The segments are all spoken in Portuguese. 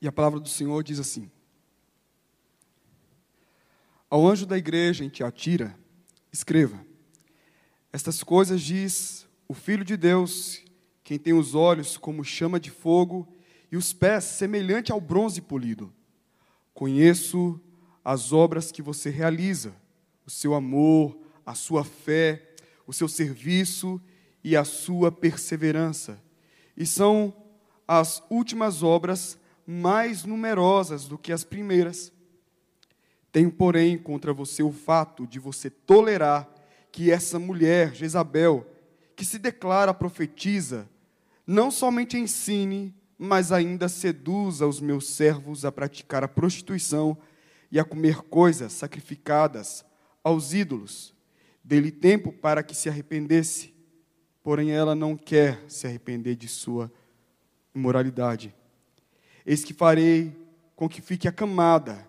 E a palavra do Senhor diz assim: Ao anjo da igreja em Tiatira, escreva: Estas coisas diz o Filho de Deus, quem tem os olhos como chama de fogo e os pés semelhante ao bronze polido. Conheço as obras que você realiza, o seu amor, a sua fé, o seu serviço e a sua perseverança. E são as últimas obras mais numerosas do que as primeiras. Tenho, porém, contra você o fato de você tolerar que essa mulher, Jezabel, que se declara profetiza, não somente ensine, mas ainda seduza os meus servos a praticar a prostituição e a comer coisas sacrificadas aos ídolos. Dê-lhe tempo para que se arrependesse, porém ela não quer se arrepender de sua imoralidade. Eis que farei com que fique acamada,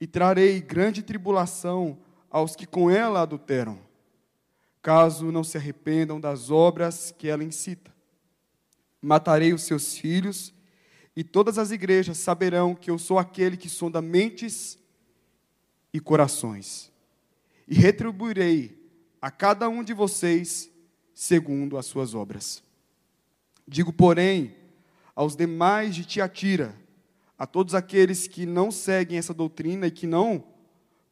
e trarei grande tribulação aos que com ela adulteram, caso não se arrependam das obras que ela incita. Matarei os seus filhos, e todas as igrejas saberão que eu sou aquele que sonda mentes e corações, e retribuirei a cada um de vocês segundo as suas obras. Digo, porém, aos demais de Tiatira, a todos aqueles que não seguem essa doutrina e que não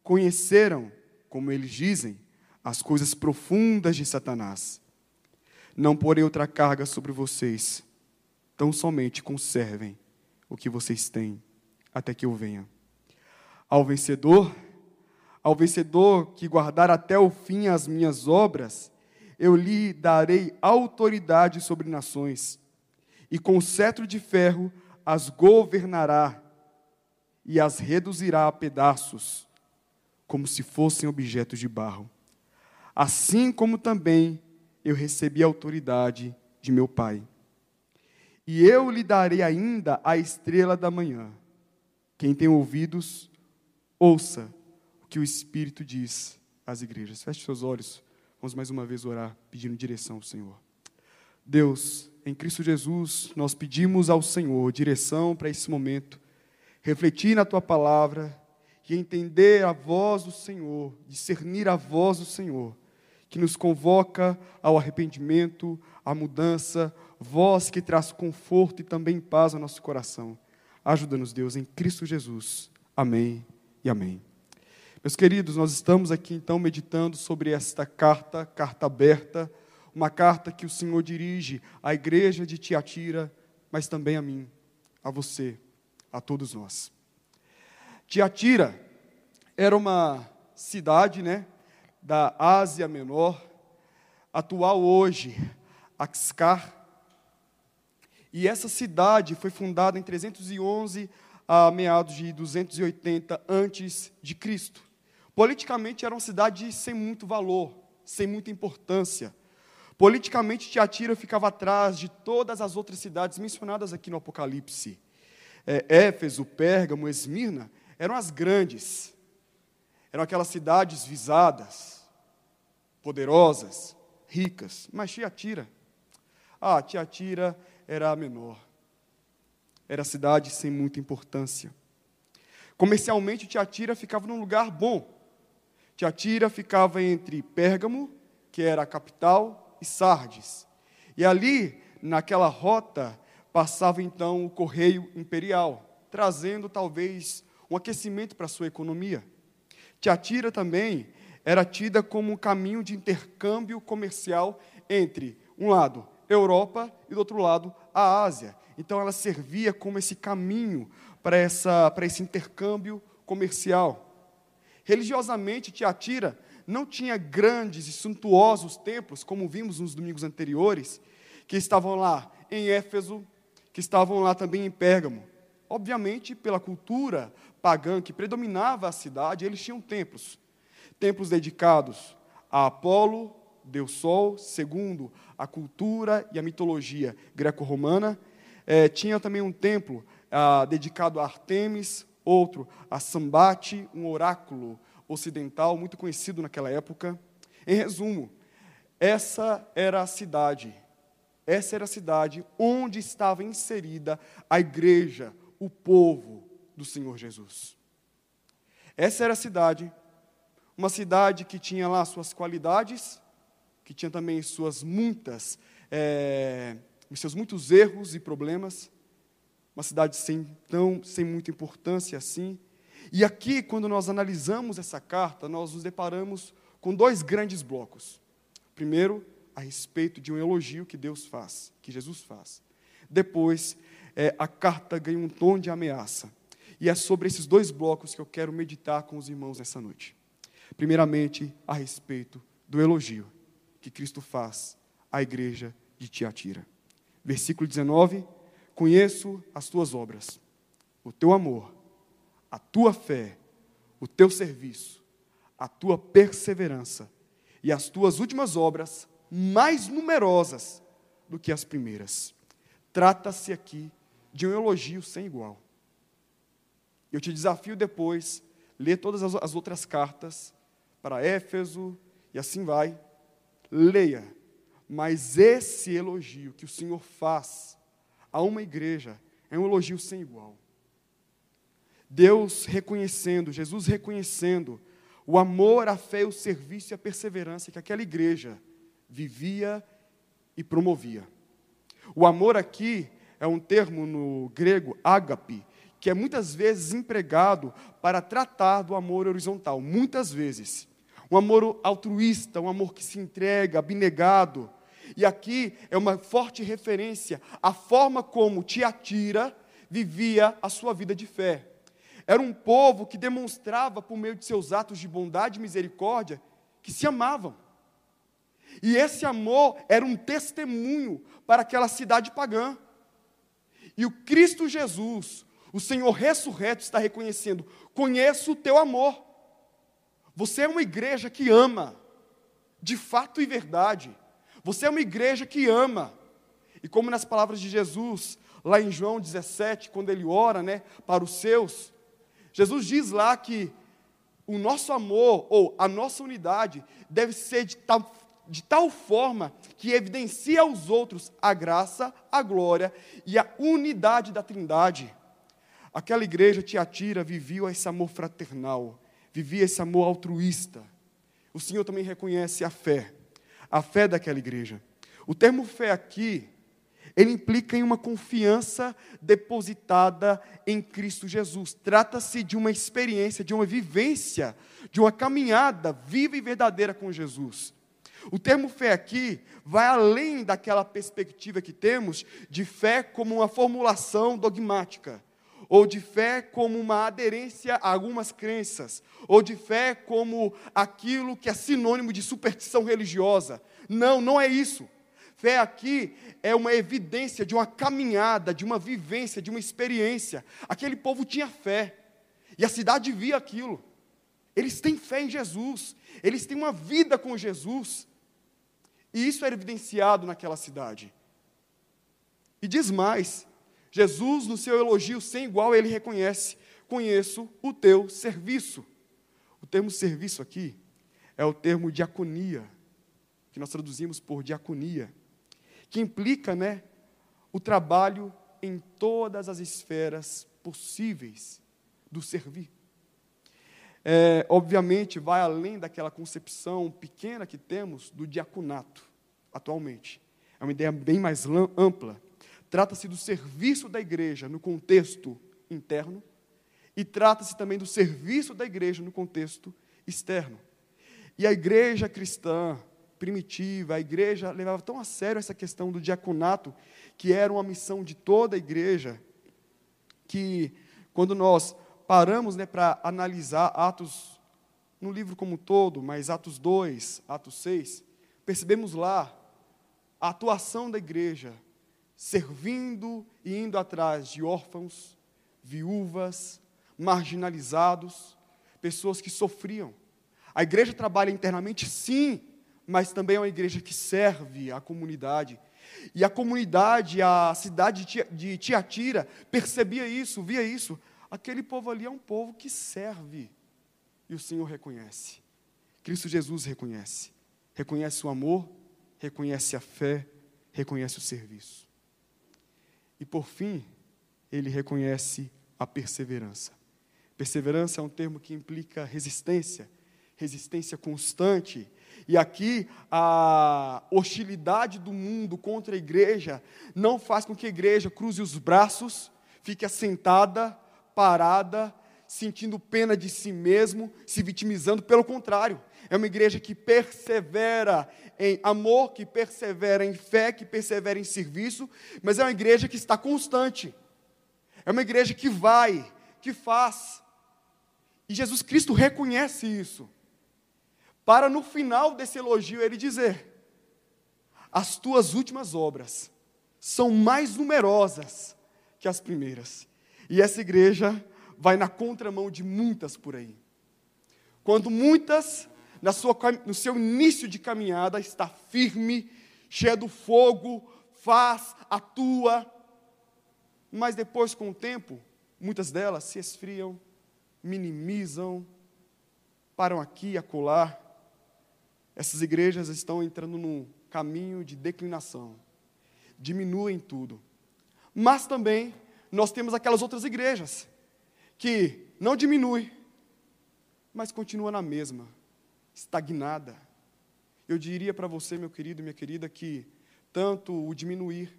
conheceram, como eles dizem, as coisas profundas de Satanás. Não porei outra carga sobre vocês, tão somente conservem o que vocês têm até que eu venha. Ao vencedor, ao vencedor que guardar até o fim as minhas obras, eu lhe darei autoridade sobre nações, e com cetro de ferro as governará e as reduzirá a pedaços, como se fossem objetos de barro. Assim como também eu recebi a autoridade de meu Pai. E eu lhe darei ainda a estrela da manhã. Quem tem ouvidos, ouça o que o Espírito diz às igrejas. Feche seus olhos. Vamos mais uma vez orar, pedindo direção ao Senhor. Deus, em Cristo Jesus, nós pedimos ao Senhor direção para esse momento, refletir na tua palavra e entender a voz do Senhor, discernir a voz do Senhor, que nos convoca ao arrependimento, à mudança, voz que traz conforto e também paz ao nosso coração. Ajuda-nos, Deus, em Cristo Jesus. Amém e amém. Meus queridos, nós estamos aqui então meditando sobre esta carta, carta aberta, uma carta que o Senhor dirige à igreja de Tiatira, mas também a mim, a você, a todos nós. Tiatira era uma cidade, né, da Ásia Menor, atual hoje, Axcar. E essa cidade foi fundada em 311 a meados de 280 antes de Cristo. Politicamente era uma cidade sem muito valor, sem muita importância. Politicamente, Tiatira ficava atrás de todas as outras cidades mencionadas aqui no Apocalipse. É, Éfeso, Pérgamo, Esmirna eram as grandes, eram aquelas cidades visadas, poderosas, ricas. Mas Tiatira, ah, Tiatira era a menor, era a cidade sem muita importância. Comercialmente, Tiatira ficava num lugar bom, Tiatira ficava entre Pérgamo, que era a capital, e Sardes. E ali, naquela rota, passava então o correio imperial, trazendo talvez um aquecimento para sua economia. Tiatira também era tida como um caminho de intercâmbio comercial entre, um lado, Europa e do outro lado, a Ásia. Então ela servia como esse caminho para, essa, para esse intercâmbio comercial. Religiosamente, Tiatira não tinha grandes e suntuosos templos, como vimos nos domingos anteriores, que estavam lá em Éfeso, que estavam lá também em Pérgamo. Obviamente, pela cultura pagã que predominava a cidade, eles tinham templos. Templos dedicados a Apolo, Deus Sol, segundo a cultura e a mitologia greco-romana. É, tinha também um templo ah, dedicado a Artemis, outro a Sambate, um oráculo ocidental muito conhecido naquela época. Em resumo, essa era a cidade, essa era a cidade onde estava inserida a igreja, o povo do Senhor Jesus. Essa era a cidade, uma cidade que tinha lá suas qualidades, que tinha também suas muitas, é, seus muitos erros e problemas, uma cidade sem, tão, sem muita importância assim. E aqui, quando nós analisamos essa carta, nós nos deparamos com dois grandes blocos. Primeiro, a respeito de um elogio que Deus faz, que Jesus faz. Depois, é, a carta ganha um tom de ameaça. E é sobre esses dois blocos que eu quero meditar com os irmãos nessa noite. Primeiramente, a respeito do elogio que Cristo faz à igreja de Tiatira. Versículo 19: Conheço as tuas obras, o teu amor, a tua fé, o teu serviço, a tua perseverança e as tuas últimas obras mais numerosas do que as primeiras. Trata-se aqui de um elogio sem igual. Eu te desafio depois, ler todas as outras cartas para Éfeso e assim vai. Leia. Mas esse elogio que o Senhor faz a uma igreja é um elogio sem igual. Deus reconhecendo, Jesus reconhecendo o amor, a fé, o serviço e a perseverança que aquela igreja vivia e promovia. O amor aqui é um termo no grego, ágape, que é muitas vezes empregado para tratar do amor horizontal, muitas vezes. Um amor altruísta, um amor que se entrega, abnegado, e aqui é uma forte referência à forma como Tiatira vivia a sua vida de fé. Era um povo que demonstrava, por meio de seus atos de bondade e misericórdia, que se amavam. E esse amor era um testemunho para aquela cidade pagã. E o Cristo Jesus, o Senhor ressurreto, está reconhecendo: conheço o teu amor. Você é uma igreja que ama, de fato e verdade. Você é uma igreja que ama. E como nas palavras de Jesus, lá em João 17, quando ele ora, né, para os seus, Jesus diz lá que o nosso amor ou a nossa unidade deve ser de tal, de tal forma que evidencia aos outros a graça, a glória e a unidade da Trindade. Aquela igreja Tiatira vivia esse amor fraternal, vivia esse amor altruísta. O Senhor também reconhece a fé a fé daquela igreja. O termo fé aqui, ele implica em uma confiança depositada em Cristo Jesus. Trata-se de uma experiência, de uma vivência, de uma caminhada viva e verdadeira com Jesus. O termo fé aqui vai além daquela perspectiva que temos de fé como uma formulação dogmática, ou de fé como uma aderência a algumas crenças, ou de fé como aquilo que é sinônimo de superstição religiosa. Não, não é isso. Fé aqui é uma evidência de uma caminhada, de uma vivência, de uma experiência. Aquele povo tinha fé, e a cidade via aquilo. Eles têm fé em Jesus, eles têm uma vida com Jesus, e isso era evidenciado naquela cidade. E diz mais: Jesus, no seu elogio sem igual, ele reconhece: Conheço o teu serviço. O termo serviço aqui é o termo diaconia que nós traduzimos por diaconia, que implica, né, o trabalho em todas as esferas possíveis do servir. É, obviamente, vai além daquela concepção pequena que temos do diaconato atualmente. É uma ideia bem mais ampla. Trata-se do serviço da igreja no contexto interno e trata-se também do serviço da igreja no contexto externo. E a igreja cristã, primitiva, a igreja levava tão a sério essa questão do diaconato, que era uma missão de toda a igreja, que quando nós paramos né, para analisar Atos, no livro como um todo, mas Atos 2, Atos 6, percebemos lá a atuação da igreja, servindo e indo atrás de órfãos, viúvas, marginalizados, pessoas que sofriam. A igreja trabalha internamente, sim, mas também é uma igreja que serve a comunidade. E a comunidade, a cidade de Tiatira, percebia isso, via isso. Aquele povo ali é um povo que serve. E o Senhor reconhece. Cristo Jesus reconhece. Reconhece o amor, reconhece a fé, reconhece o serviço. E por fim, ele reconhece a perseverança. Perseverança é um termo que implica resistência, resistência constante. E aqui a hostilidade do mundo contra a igreja não faz com que a igreja cruze os braços, fique assentada, parada, sentindo pena de si mesmo, se vitimizando. Pelo contrário, é uma igreja que persevera em amor, que persevera em fé, que persevera em serviço, mas é uma igreja que está constante. É uma igreja que vai, que faz. E Jesus Cristo reconhece isso. Para no final desse elogio ele dizer: As tuas últimas obras são mais numerosas que as primeiras. E essa igreja vai na contramão de muitas por aí. Quando muitas, na sua, no seu início de caminhada, está firme, cheia do fogo, faz, atua, mas depois, com o tempo, muitas delas se esfriam, minimizam, param aqui e acolá. Essas igrejas estão entrando num caminho de declinação, diminuem tudo. Mas também nós temos aquelas outras igrejas que não diminui, mas continua na mesma, estagnada. Eu diria para você, meu querido e minha querida, que tanto o diminuir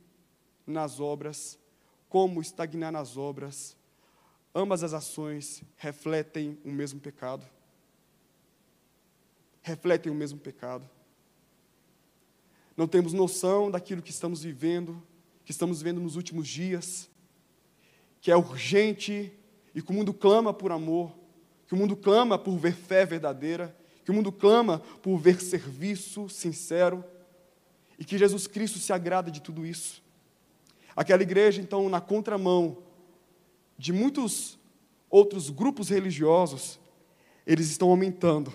nas obras, como estagnar nas obras, ambas as ações refletem o mesmo pecado. Refletem o mesmo pecado. Não temos noção daquilo que estamos vivendo, que estamos vivendo nos últimos dias, que é urgente e que o mundo clama por amor, que o mundo clama por ver fé verdadeira, que o mundo clama por ver serviço sincero, e que Jesus Cristo se agrada de tudo isso. Aquela igreja, então, na contramão de muitos outros grupos religiosos, eles estão aumentando,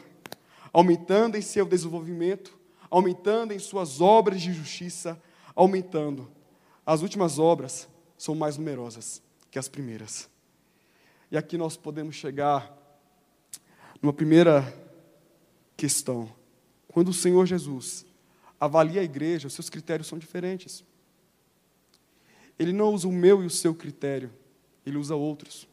aumentando em seu desenvolvimento, aumentando em suas obras de justiça, aumentando. As últimas obras são mais numerosas que as primeiras. E aqui nós podemos chegar numa primeira questão. Quando o Senhor Jesus avalia a igreja, os seus critérios são diferentes. Ele não usa o meu e o seu critério, ele usa outros.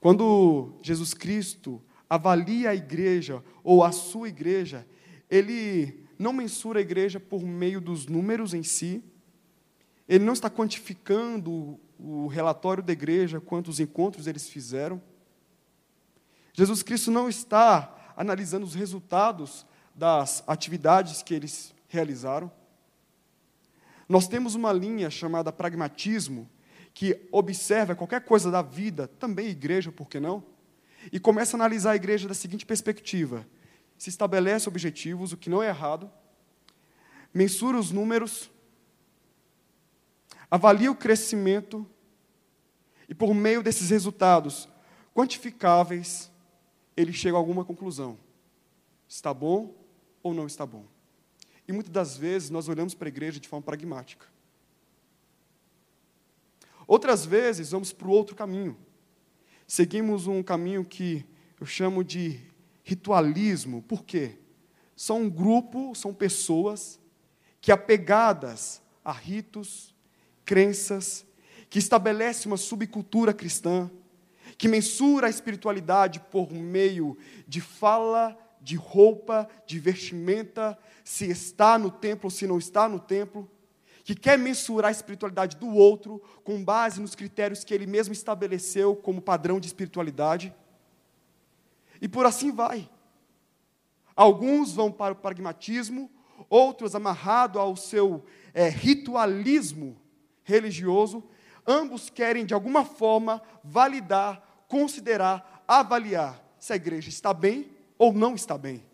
Quando Jesus Cristo avalia a igreja ou a sua igreja, ele não mensura a igreja por meio dos números em si, ele não está quantificando o relatório da igreja, quantos encontros eles fizeram. Jesus Cristo não está analisando os resultados das atividades que eles realizaram. Nós temos uma linha chamada pragmatismo, que observa qualquer coisa da vida, também igreja, por que não? E começa a analisar a igreja da seguinte perspectiva: se estabelece objetivos, o que não é errado, mensura os números, avalia o crescimento e, por meio desses resultados quantificáveis, ele chega a alguma conclusão. Está bom ou não está bom? E muitas das vezes nós olhamos para a igreja de forma pragmática. Outras vezes vamos para o outro caminho. Seguimos um caminho que eu chamo de ritualismo. Por quê? São um grupo, são pessoas que apegadas a ritos, crenças, que estabelece uma subcultura cristã, que mensura a espiritualidade por meio de fala, de roupa, de vestimenta, se está no templo ou se não está no templo, que quer mensurar a espiritualidade do outro com base nos critérios que ele mesmo estabeleceu como padrão de espiritualidade. E por assim vai. Alguns vão para o pragmatismo, outros amarrado ao seu é, ritualismo religioso, ambos querem de alguma forma validar, considerar, avaliar se a igreja está bem ou não está bem.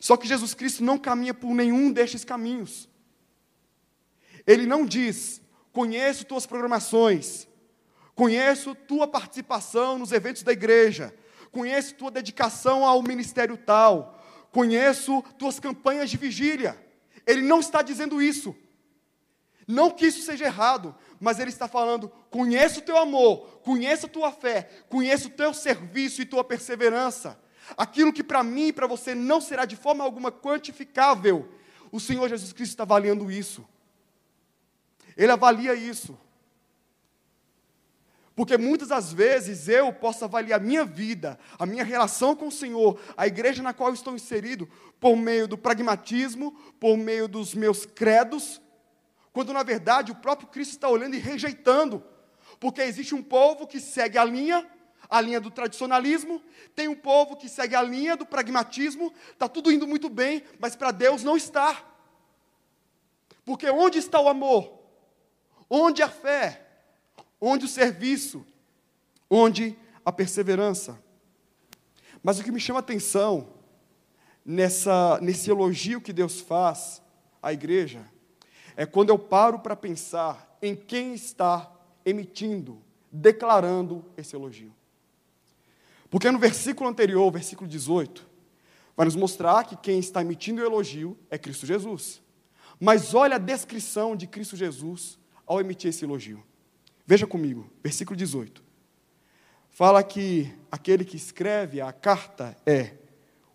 Só que Jesus Cristo não caminha por nenhum destes caminhos. Ele não diz: conheço tuas programações, conheço tua participação nos eventos da igreja, conheço tua dedicação ao ministério tal, conheço tuas campanhas de vigília. Ele não está dizendo isso. Não que isso seja errado, mas ele está falando: conheço o teu amor, conheço a tua fé, conheço o teu serviço e tua perseverança. Aquilo que para mim e para você não será de forma alguma quantificável, o Senhor Jesus Cristo está avaliando isso. Ele avalia isso. Porque muitas das vezes eu posso avaliar a minha vida, a minha relação com o Senhor, a igreja na qual estou inserido, por meio do pragmatismo, por meio dos meus credos, quando na verdade o próprio Cristo está olhando e rejeitando. Porque existe um povo que segue a linha, a linha do tradicionalismo, tem um povo que segue a linha do pragmatismo, está tudo indo muito bem, mas para Deus não está. Porque onde está o amor? Onde a fé? Onde o serviço? Onde a perseverança? Mas o que me chama a atenção nessa, nesse elogio que Deus faz à igreja é quando eu paro para pensar em quem está emitindo, declarando esse elogio. Porque no versículo anterior, versículo 18, vai nos mostrar que quem está emitindo o elogio é Cristo Jesus. Mas olha a descrição de Cristo Jesus ao emitir esse elogio. Veja comigo, versículo 18. Fala que aquele que escreve a carta é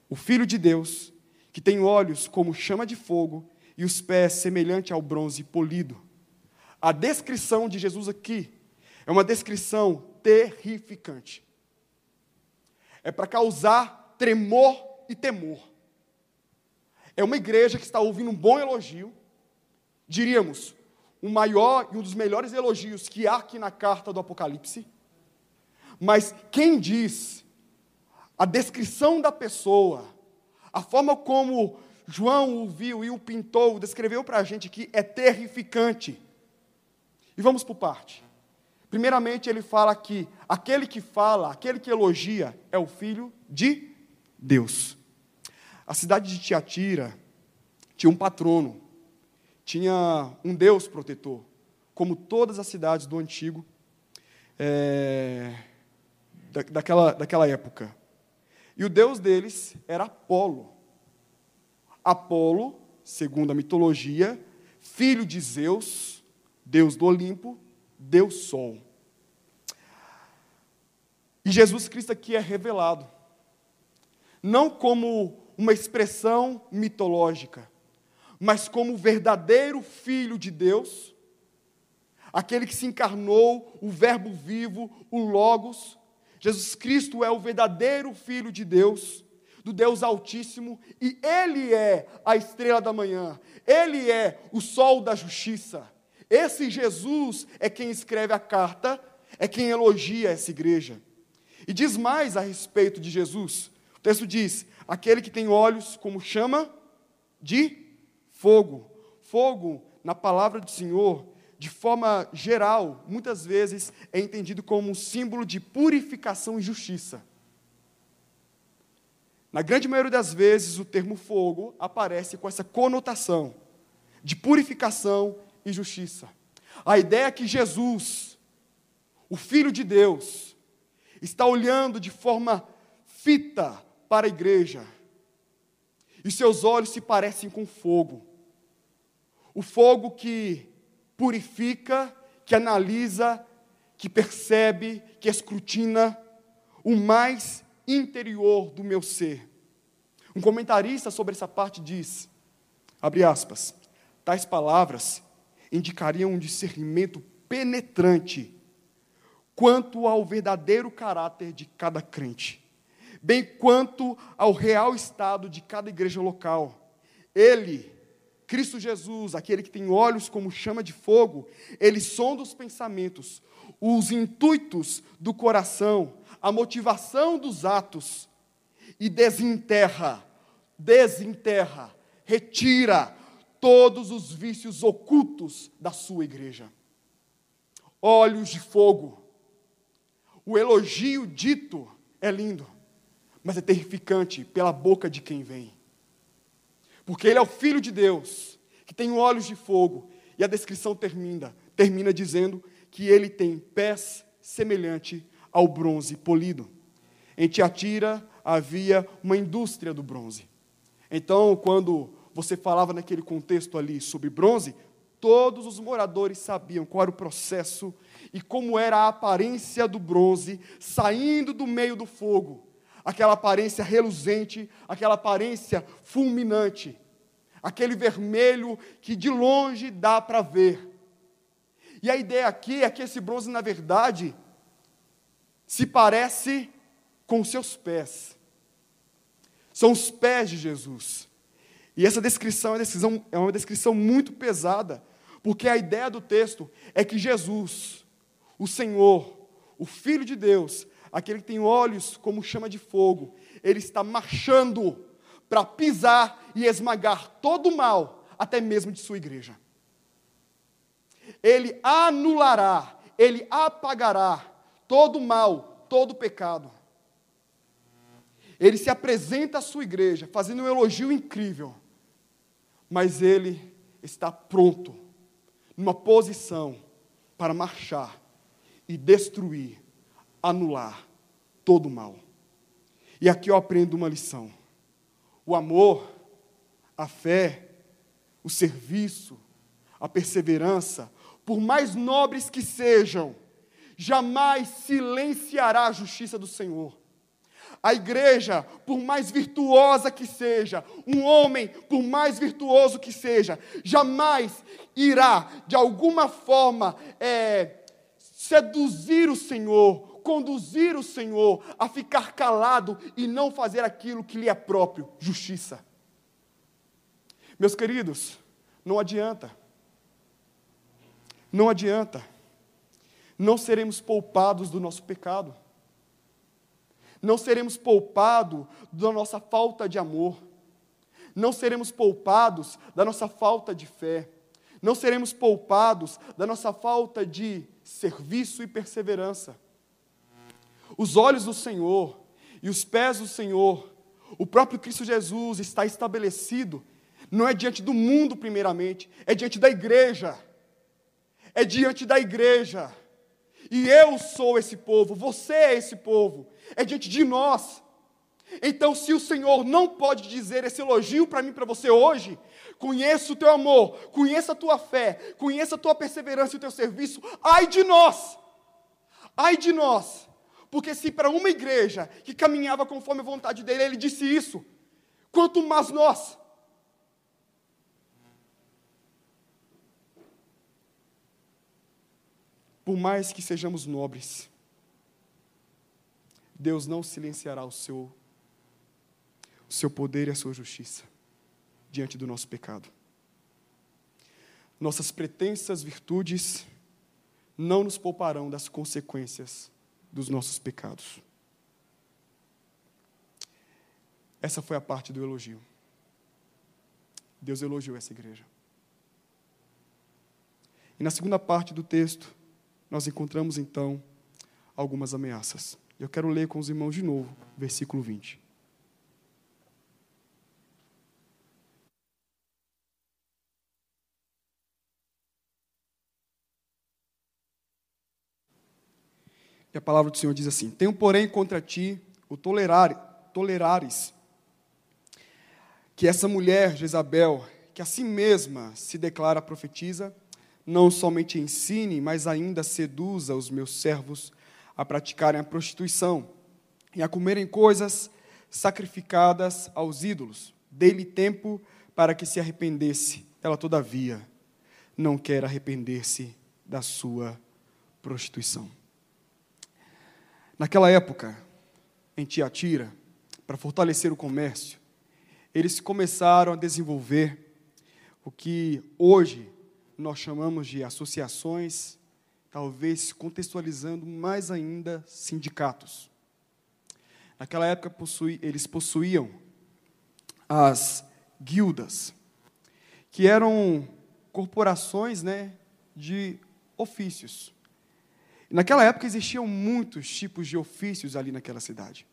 o Filho de Deus, que tem olhos como chama de fogo e os pés semelhante ao bronze polido. A descrição de Jesus aqui é uma descrição terrificante. É para causar tremor e temor. É uma igreja que está ouvindo um bom elogio, diríamos, o maior e um dos melhores elogios que há aqui na carta do Apocalipse. Mas quem diz a descrição da pessoa, a forma como João o viu e o pintou, descreveu para a gente aqui, é terrificante. E vamos por parte. Primeiramente, ele fala que aquele que fala, aquele que elogia, é o Filho de Deus. A cidade de Tiatira tinha um patrono, tinha um Deus protetor, como todas as cidades do antigo, é, da, daquela, daquela época. E o Deus deles era Apolo. Apolo, segundo a mitologia, filho de Zeus, Deus do Olimpo, Deus Sol. E Jesus Cristo aqui é revelado, não como uma expressão mitológica, mas como o verdadeiro Filho de Deus, aquele que se encarnou, o Verbo vivo, o Logos. Jesus Cristo é o verdadeiro Filho de Deus, do Deus Altíssimo, e Ele é a estrela da manhã, Ele é o sol da justiça. Esse Jesus é quem escreve a carta, é quem elogia essa igreja. E diz mais a respeito de Jesus. O texto diz: aquele que tem olhos como chama de fogo. Fogo, na palavra do Senhor, de forma geral, muitas vezes é entendido como um símbolo de purificação e justiça. Na grande maioria das vezes, o termo fogo aparece com essa conotação de purificação e justiça. A ideia é que Jesus, o Filho de Deus, está olhando de forma fita para a igreja, e seus olhos se parecem com fogo. O fogo que purifica, que analisa, que percebe, que escrutina o mais interior do meu ser. Um comentarista sobre essa parte diz, abre aspas, tais palavras indicariam um discernimento penetrante quanto ao verdadeiro caráter de cada crente, bem quanto ao real estado de cada igreja local. Ele, Cristo Jesus, aquele que tem olhos como chama de fogo, ele sonda os pensamentos, os intuitos do coração, a motivação dos atos e desenterra, desenterra, retira todos os vícios ocultos da sua igreja. Olhos de fogo. O elogio dito é lindo, mas é terrificante pela boca de quem vem porque ele é o filho de Deus, que tem olhos de fogo, e a descrição termina, termina dizendo que ele tem pés semelhante ao bronze polido. Em Tiatira havia uma indústria do bronze. Então, quando você falava naquele contexto ali sobre bronze, todos os moradores sabiam qual era o processo e como era a aparência do bronze saindo do meio do fogo aquela aparência reluzente, aquela aparência fulminante, aquele vermelho que de longe dá para ver. E a ideia aqui é que esse bronze, na verdade, se parece com seus pés. São os pés de Jesus. E essa descrição é uma descrição, é uma descrição muito pesada, porque a ideia do texto é que Jesus, o Senhor, o Filho de Deus, aquele que tem olhos como chama de fogo, ele está marchando para pisar e esmagar todo o mal, até mesmo de sua igreja. Ele anulará, ele apagará todo o mal, todo o pecado. Ele se apresenta à sua igreja, fazendo um elogio incrível, mas ele está pronto, numa posição para marchar e destruir, anular todo o mal. E aqui eu aprendo uma lição o amor, a fé, o serviço, a perseverança, por mais nobres que sejam, jamais silenciará a justiça do Senhor. A igreja, por mais virtuosa que seja, um homem, por mais virtuoso que seja, jamais irá, de alguma forma, é, seduzir o Senhor, conduzir o Senhor a ficar calado e não fazer aquilo que lhe é próprio justiça. Meus queridos, não adianta. Não adianta. Não seremos poupados do nosso pecado. Não seremos poupados da nossa falta de amor. Não seremos poupados da nossa falta de fé. Não seremos poupados da nossa falta de serviço e perseverança os olhos do Senhor e os pés do Senhor, o próprio Cristo Jesus está estabelecido, não é diante do mundo, primeiramente, é diante da igreja. É diante da igreja. E eu sou esse povo, você é esse povo, é diante de nós. Então, se o Senhor não pode dizer esse elogio para mim, para você hoje, conheça o teu amor, conheça a tua fé, conheça a tua perseverança e o teu serviço, ai de nós, ai de nós, porque se para uma igreja que caminhava conforme a vontade dele, ele disse isso, quanto mais nós. Por mais que sejamos nobres, Deus não silenciará o seu, o seu poder e a sua justiça diante do nosso pecado. Nossas pretensas virtudes não nos pouparão das consequências dos nossos pecados. Essa foi a parte do elogio. Deus elogiou essa igreja. E na segunda parte do texto, nós encontramos então algumas ameaças. Eu quero ler com os irmãos de novo, versículo 20. E a palavra do Senhor diz assim: Tenho, porém, contra ti o tolerar, tolerares que essa mulher, Jezabel, que a si mesma se declara profetiza, não somente ensine, mas ainda seduza os meus servos a praticarem a prostituição e a comerem coisas sacrificadas aos ídolos. Dei-lhe tempo para que se arrependesse. Ela, todavia, não quer arrepender-se da sua prostituição. Naquela época, em Tiatira, para fortalecer o comércio, eles começaram a desenvolver o que hoje nós chamamos de associações, talvez contextualizando mais ainda sindicatos. Naquela época possui, eles possuíam as guildas, que eram corporações né, de ofícios. Naquela época existiam muitos tipos de ofícios ali naquela cidade.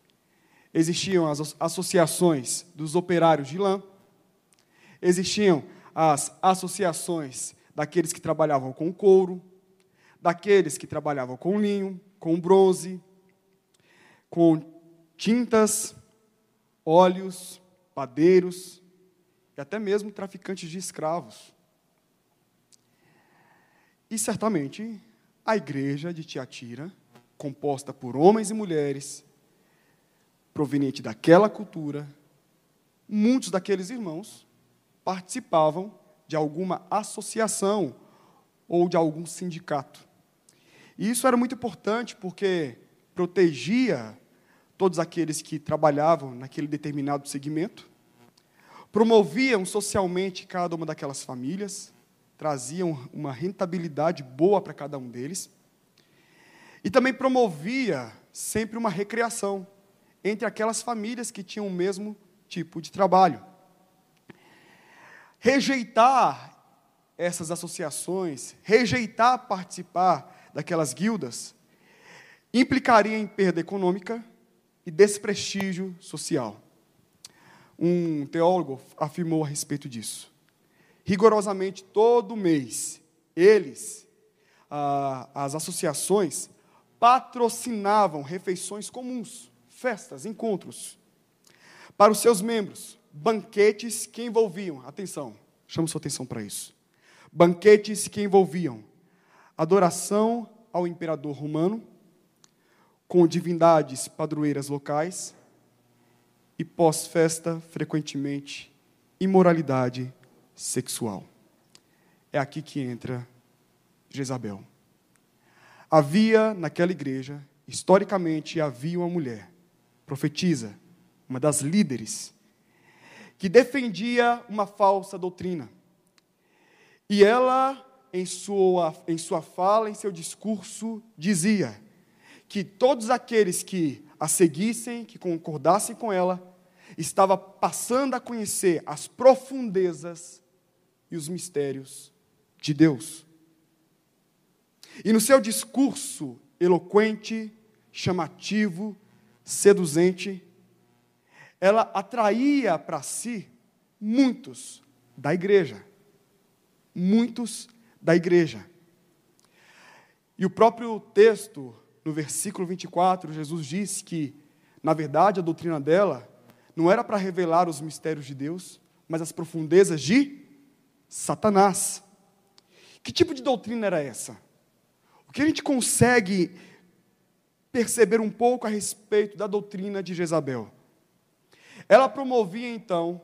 Existiam as associações dos operários de lã, existiam as associações daqueles que trabalhavam com couro, daqueles que trabalhavam com linho, com bronze, com tintas, óleos, padeiros e até mesmo traficantes de escravos. E certamente a igreja de Tiatira, composta por homens e mulheres, proveniente daquela cultura, muitos daqueles irmãos participavam de alguma associação ou de algum sindicato. E isso era muito importante porque protegia todos aqueles que trabalhavam naquele determinado segmento, promoviam socialmente cada uma daquelas famílias, traziam uma rentabilidade boa para cada um deles, e também promovia sempre uma recreação entre aquelas famílias que tinham o mesmo tipo de trabalho. Rejeitar essas associações, rejeitar participar daquelas guildas, implicaria em perda econômica e desprestígio social. Um teólogo afirmou a respeito disso. Rigorosamente, todo mês, eles, ah, as associações, patrocinavam refeições comuns, festas, encontros, para os seus membros, banquetes que envolviam, atenção, chamo sua atenção para isso, banquetes que envolviam adoração ao imperador romano, com divindades padroeiras locais, e pós-festa, frequentemente, imoralidade sexual. É aqui que entra Jezabel. Havia naquela igreja, historicamente, havia uma mulher, profetisa, uma das líderes, que defendia uma falsa doutrina. E ela, em sua, em sua fala, em seu discurso, dizia que todos aqueles que a seguissem, que concordassem com ela, estava passando a conhecer as profundezas e os mistérios de Deus. E no seu discurso eloquente, chamativo, seduzente, ela atraía para si muitos da igreja. Muitos da igreja. E o próprio texto, no versículo 24, Jesus diz que, na verdade, a doutrina dela não era para revelar os mistérios de Deus, mas as profundezas de Satanás. Que tipo de doutrina era essa? que a gente consegue perceber um pouco a respeito da doutrina de Jezabel? Ela promovia então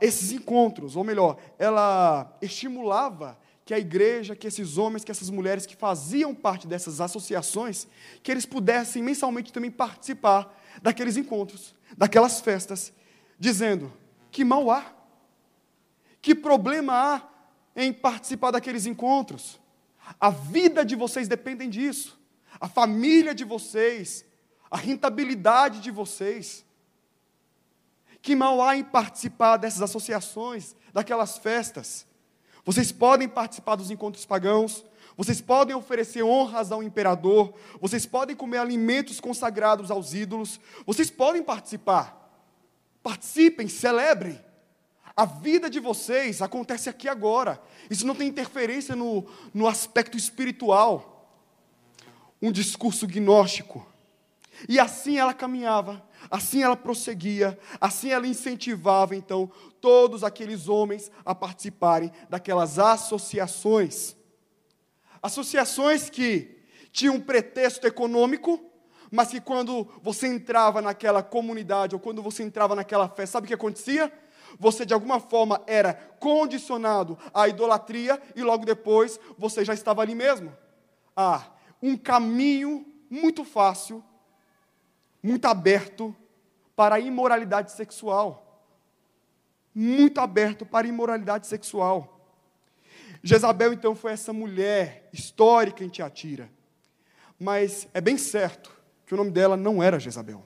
esses encontros, ou melhor, ela estimulava que a igreja, que esses homens, que essas mulheres que faziam parte dessas associações, que eles pudessem mensalmente também participar daqueles encontros, daquelas festas, dizendo: que mal há, que problema há em participar daqueles encontros? A vida de vocês depende disso. A família de vocês, a rentabilidade de vocês. Que mal há em participar dessas associações, daquelas festas? Vocês podem participar dos encontros pagãos, vocês podem oferecer honras ao imperador, vocês podem comer alimentos consagrados aos ídolos, vocês podem participar. Participem, celebrem. A vida de vocês acontece aqui agora. Isso não tem interferência no, no aspecto espiritual. Um discurso gnóstico. E assim ela caminhava, assim ela prosseguia, assim ela incentivava então todos aqueles homens a participarem daquelas associações. Associações que tinham um pretexto econômico, mas que quando você entrava naquela comunidade ou quando você entrava naquela festa, sabe o que acontecia? Você de alguma forma era condicionado à idolatria e logo depois você já estava ali mesmo. Ah, um caminho muito fácil, muito aberto para a imoralidade sexual. Muito aberto para a imoralidade sexual. Jezabel, então, foi essa mulher histórica em Tiatira. Mas é bem certo que o nome dela não era Jezabel.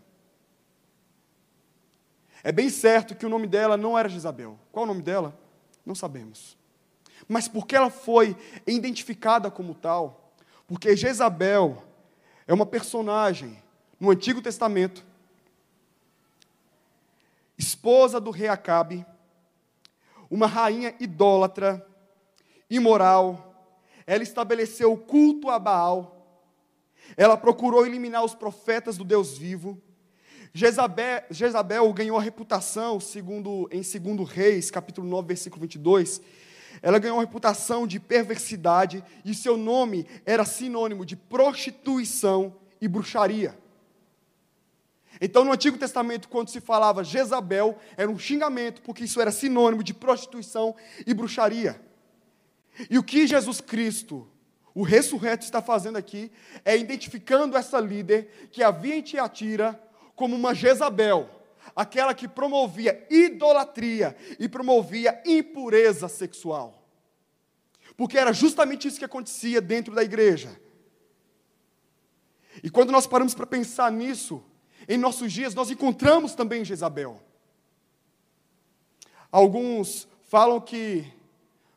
É bem certo que o nome dela não era Jezabel. Qual o nome dela? Não sabemos. Mas por que ela foi identificada como tal? Porque Jezabel é uma personagem no Antigo Testamento, esposa do rei Acabe, uma rainha idólatra, imoral. Ela estabeleceu o culto a Baal. Ela procurou eliminar os profetas do Deus vivo. Jezabel, Jezabel ganhou a reputação, segundo, em 2 Reis, capítulo 9, versículo 22, ela ganhou a reputação de perversidade e seu nome era sinônimo de prostituição e bruxaria. Então, no Antigo Testamento, quando se falava Jezabel, era um xingamento, porque isso era sinônimo de prostituição e bruxaria. E o que Jesus Cristo, o ressurreto está fazendo aqui é identificando essa líder que havia em Tiatira como uma Jezabel, aquela que promovia idolatria e promovia impureza sexual. Porque era justamente isso que acontecia dentro da igreja. E quando nós paramos para pensar nisso, em nossos dias nós encontramos também Jezabel. Alguns falam que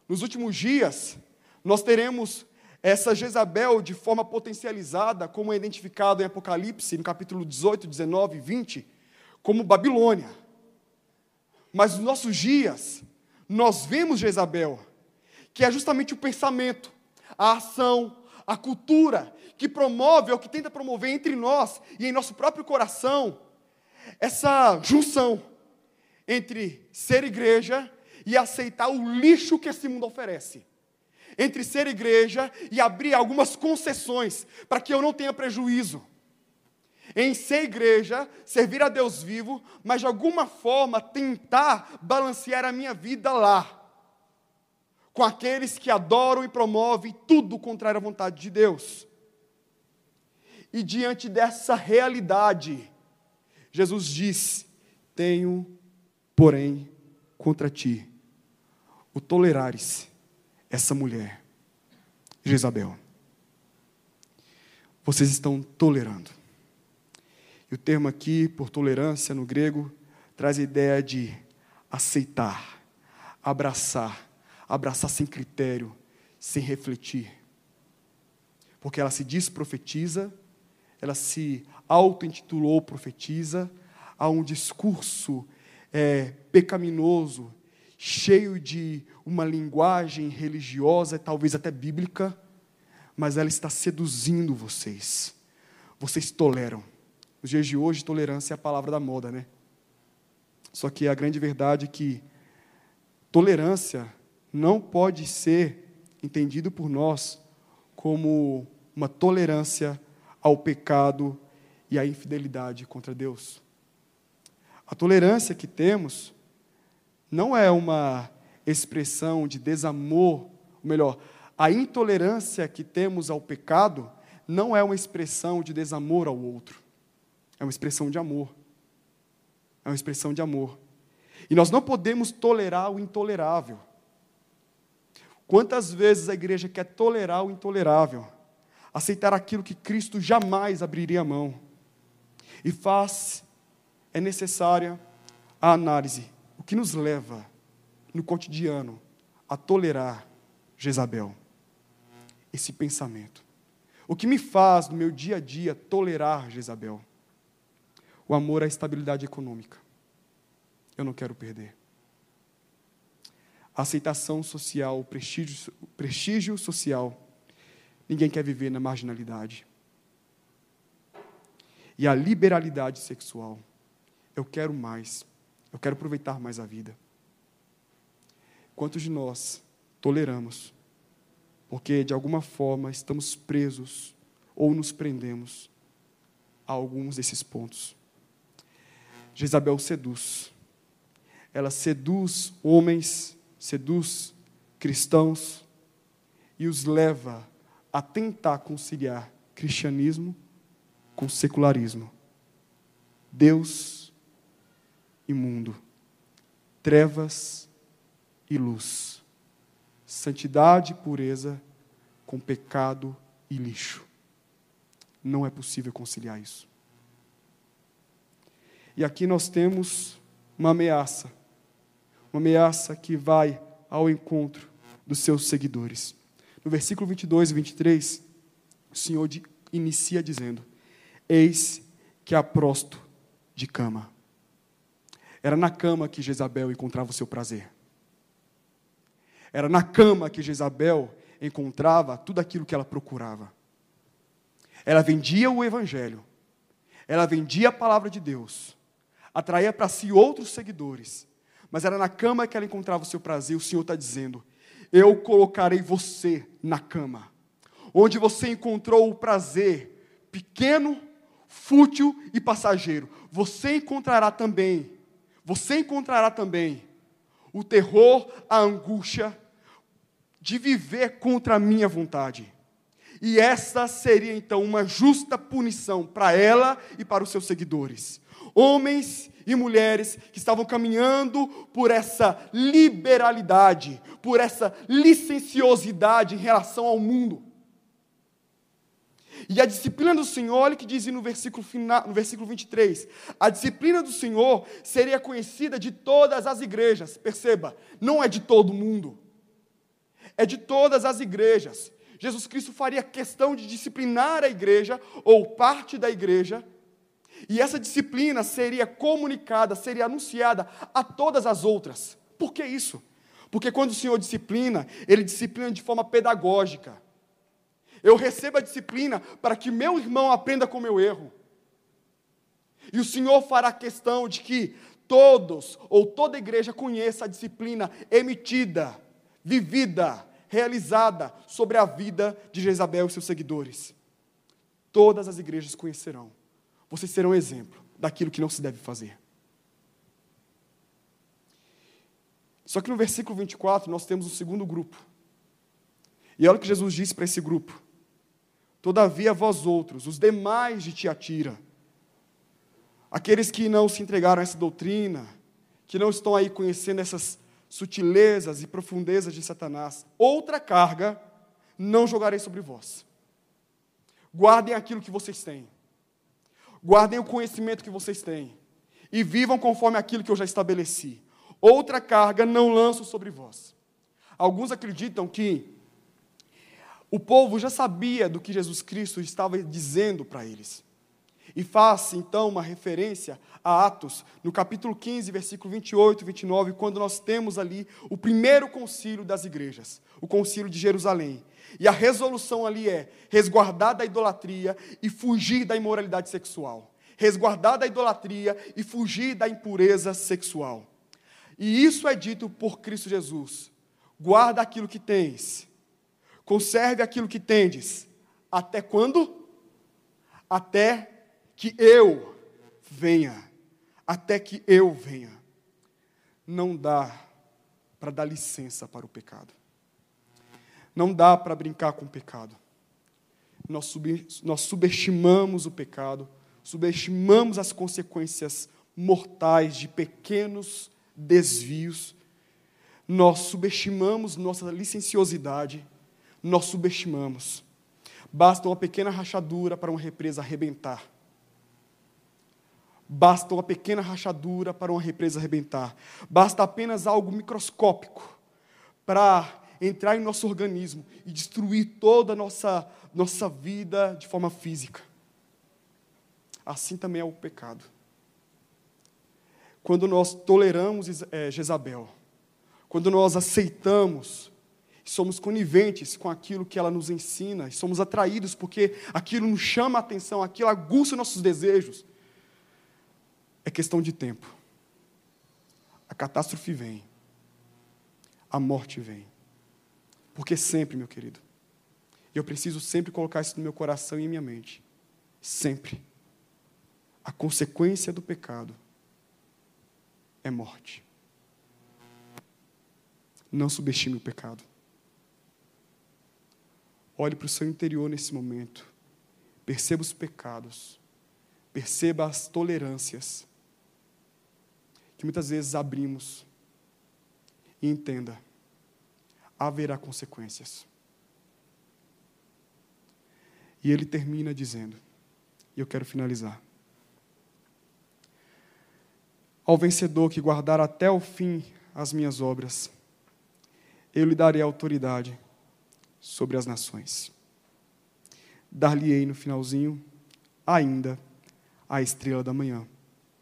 nos últimos dias nós teremos essa Jezabel de forma potencializada, como é identificado em Apocalipse, no capítulo 18, 19 e 20, como Babilônia. Mas nos nossos dias, nós vemos Jezabel, que é justamente o pensamento, a ação, a cultura que promove ou que tenta promover entre nós e em nosso próprio coração essa junção entre ser igreja e aceitar o lixo que esse mundo oferece. Entre ser igreja e abrir algumas concessões para que eu não tenha prejuízo. Em ser igreja, servir a Deus vivo, mas de alguma forma tentar balancear a minha vida lá. Com aqueles que adoram e promovem tudo contrário à vontade de Deus. E diante dessa realidade, Jesus diz: Tenho, porém, contra ti o tolerares essa mulher, Jezabel. Vocês estão tolerando. E o termo aqui, por tolerância, no grego, traz a ideia de aceitar, abraçar, abraçar sem critério, sem refletir. Porque ela se diz profetiza, ela se auto-intitulou profetiza, há um discurso é, pecaminoso, cheio de uma linguagem religiosa, talvez até bíblica, mas ela está seduzindo vocês. Vocês toleram. Nos dias de hoje, tolerância é a palavra da moda, né? Só que a grande verdade é que tolerância não pode ser entendido por nós como uma tolerância ao pecado e à infidelidade contra Deus. A tolerância que temos não é uma expressão de desamor, ou melhor, a intolerância que temos ao pecado não é uma expressão de desamor ao outro. É uma expressão de amor. É uma expressão de amor. E nós não podemos tolerar o intolerável. Quantas vezes a igreja quer tolerar o intolerável? Aceitar aquilo que Cristo jamais abriria a mão. E faz, é necessária a análise que nos leva, no cotidiano, a tolerar Jezabel? Esse pensamento. O que me faz, no meu dia a dia, tolerar Jezabel? O amor à estabilidade econômica. Eu não quero perder. A aceitação social, o prestígio, o prestígio social. Ninguém quer viver na marginalidade. E a liberalidade sexual. Eu quero mais. Eu quero aproveitar mais a vida. Quantos de nós toleramos, porque de alguma forma estamos presos ou nos prendemos a alguns desses pontos? Jezabel seduz. Ela seduz homens, seduz cristãos e os leva a tentar conciliar cristianismo com secularismo. Deus e mundo, trevas e luz, santidade e pureza com pecado e lixo. Não é possível conciliar isso. E aqui nós temos uma ameaça, uma ameaça que vai ao encontro dos seus seguidores. No versículo 22 e 23, o Senhor inicia dizendo: Eis que aprosto de cama. Era na cama que Jezabel encontrava o seu prazer. Era na cama que Jezabel encontrava tudo aquilo que ela procurava. Ela vendia o evangelho. Ela vendia a palavra de Deus. Atraía para si outros seguidores. Mas era na cama que ela encontrava o seu prazer. O Senhor está dizendo: Eu colocarei você na cama, onde você encontrou o prazer pequeno, fútil e passageiro. Você encontrará também você encontrará também o terror, a angústia de viver contra a minha vontade, E essa seria então uma justa punição para ela e para os seus seguidores. Homens e mulheres que estavam caminhando por essa liberalidade, por essa licenciosidade em relação ao mundo. E a disciplina do Senhor, olha o que diz no versículo, final, no versículo 23. A disciplina do Senhor seria conhecida de todas as igrejas. Perceba, não é de todo mundo. É de todas as igrejas. Jesus Cristo faria questão de disciplinar a igreja, ou parte da igreja, e essa disciplina seria comunicada, seria anunciada a todas as outras. Por que isso? Porque quando o Senhor disciplina, Ele disciplina de forma pedagógica. Eu recebo a disciplina para que meu irmão aprenda com meu erro. E o Senhor fará questão de que todos ou toda igreja conheça a disciplina emitida, vivida, realizada sobre a vida de Jezabel e seus seguidores. Todas as igrejas conhecerão. Vocês serão exemplo daquilo que não se deve fazer. Só que no versículo 24 nós temos um segundo grupo. E olha o que Jesus disse para esse grupo: Todavia, vós outros, os demais de Tiatira, aqueles que não se entregaram a essa doutrina, que não estão aí conhecendo essas sutilezas e profundezas de Satanás, outra carga não jogarei sobre vós. Guardem aquilo que vocês têm. Guardem o conhecimento que vocês têm. E vivam conforme aquilo que eu já estabeleci. Outra carga não lanço sobre vós. Alguns acreditam que o povo já sabia do que Jesus Cristo estava dizendo para eles. E faz então uma referência a Atos, no capítulo 15, versículo 28 e 29, quando nós temos ali o primeiro concílio das igrejas, o concílio de Jerusalém. E a resolução ali é resguardar da idolatria e fugir da imoralidade sexual. Resguardar da idolatria e fugir da impureza sexual. E isso é dito por Cristo Jesus. Guarda aquilo que tens Conserve aquilo que tendes. Até quando? Até que eu venha. Até que eu venha. Não dá para dar licença para o pecado. Não dá para brincar com o pecado. Nós, sub, nós subestimamos o pecado, subestimamos as consequências mortais de pequenos desvios, nós subestimamos nossa licenciosidade nós subestimamos. Basta uma pequena rachadura para uma represa arrebentar. Basta uma pequena rachadura para uma represa arrebentar. Basta apenas algo microscópico para entrar em nosso organismo e destruir toda a nossa, nossa vida de forma física. Assim também é o pecado. Quando nós toleramos é, Jezabel, quando nós aceitamos somos coniventes com aquilo que ela nos ensina, e somos atraídos porque aquilo nos chama a atenção, aquilo aguça nossos desejos. É questão de tempo. A catástrofe vem, a morte vem. Porque sempre, meu querido, eu preciso sempre colocar isso no meu coração e em minha mente. Sempre. A consequência do pecado é morte. Não subestime o pecado. Olhe para o seu interior nesse momento. Perceba os pecados. Perceba as tolerâncias que muitas vezes abrimos. E entenda: haverá consequências. E ele termina dizendo, e eu quero finalizar. Ao vencedor que guardar até o fim as minhas obras, eu lhe darei autoridade sobre as nações. Dar-lhe-ei no finalzinho ainda a estrela da manhã.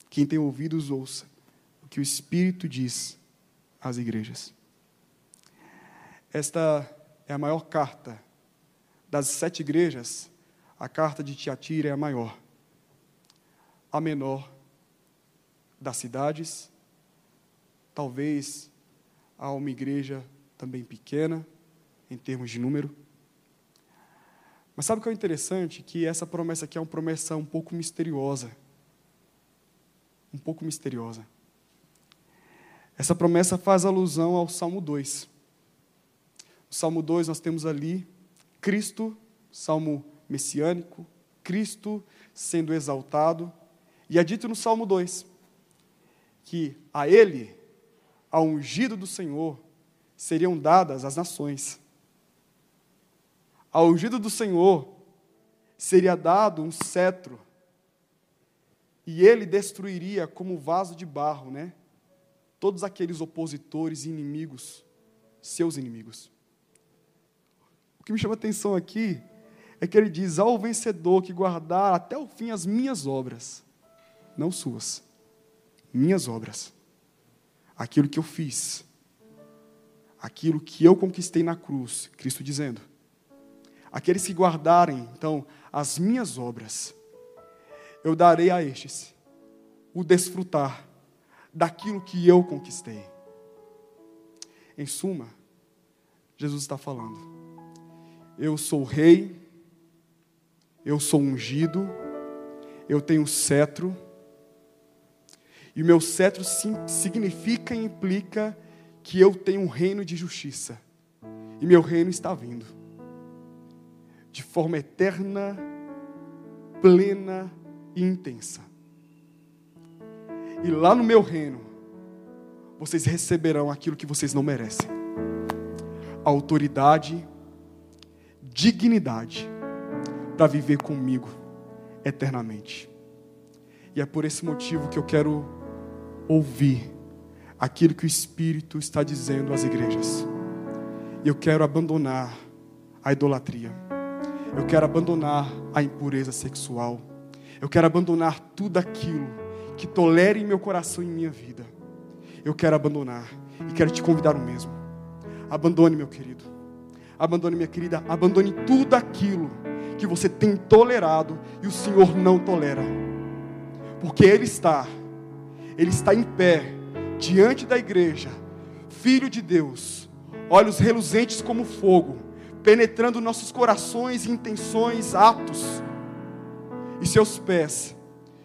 Quem tem ouvidos, ouça o que o Espírito diz às igrejas. Esta é a maior carta das sete igrejas. A carta de Tiatira é a maior. A menor das cidades. Talvez há uma igreja também pequena, em termos de número. Mas sabe o que é interessante? Que essa promessa aqui é uma promessa um pouco misteriosa. Um pouco misteriosa. Essa promessa faz alusão ao Salmo 2. No Salmo 2 nós temos ali Cristo salmo messiânico, Cristo sendo exaltado. E é dito no Salmo 2 que a ele, ao ungido do Senhor, seriam dadas as nações. Ao ungido do Senhor seria dado um cetro, e ele destruiria como vaso de barro, né? Todos aqueles opositores e inimigos, seus inimigos. O que me chama a atenção aqui é que ele diz: Ao vencedor que guardar até o fim as minhas obras, não suas, minhas obras, aquilo que eu fiz, aquilo que eu conquistei na cruz, Cristo dizendo: Aqueles que guardarem, então, as minhas obras, eu darei a estes o desfrutar daquilo que eu conquistei. Em suma, Jesus está falando: Eu sou rei, eu sou ungido, eu tenho cetro, e o meu cetro significa e implica que eu tenho um reino de justiça, e meu reino está vindo de forma eterna, plena e intensa. E lá no meu reino, vocês receberão aquilo que vocês não merecem: autoridade, dignidade, para viver comigo eternamente. E é por esse motivo que eu quero ouvir aquilo que o Espírito está dizendo às igrejas. E eu quero abandonar a idolatria. Eu quero abandonar a impureza sexual. Eu quero abandonar tudo aquilo que tolere meu coração e minha vida. Eu quero abandonar e quero te convidar o mesmo. Abandone, meu querido. Abandone, minha querida. Abandone tudo aquilo que você tem tolerado e o Senhor não tolera. Porque Ele está, Ele está em pé diante da igreja, Filho de Deus, olhos reluzentes como fogo penetrando nossos corações, intenções, atos. E seus pés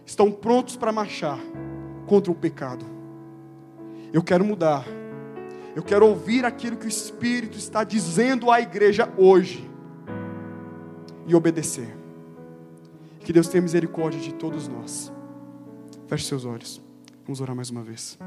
estão prontos para marchar contra o pecado. Eu quero mudar. Eu quero ouvir aquilo que o Espírito está dizendo à igreja hoje e obedecer. Que Deus tenha misericórdia de todos nós. Feche seus olhos. Vamos orar mais uma vez.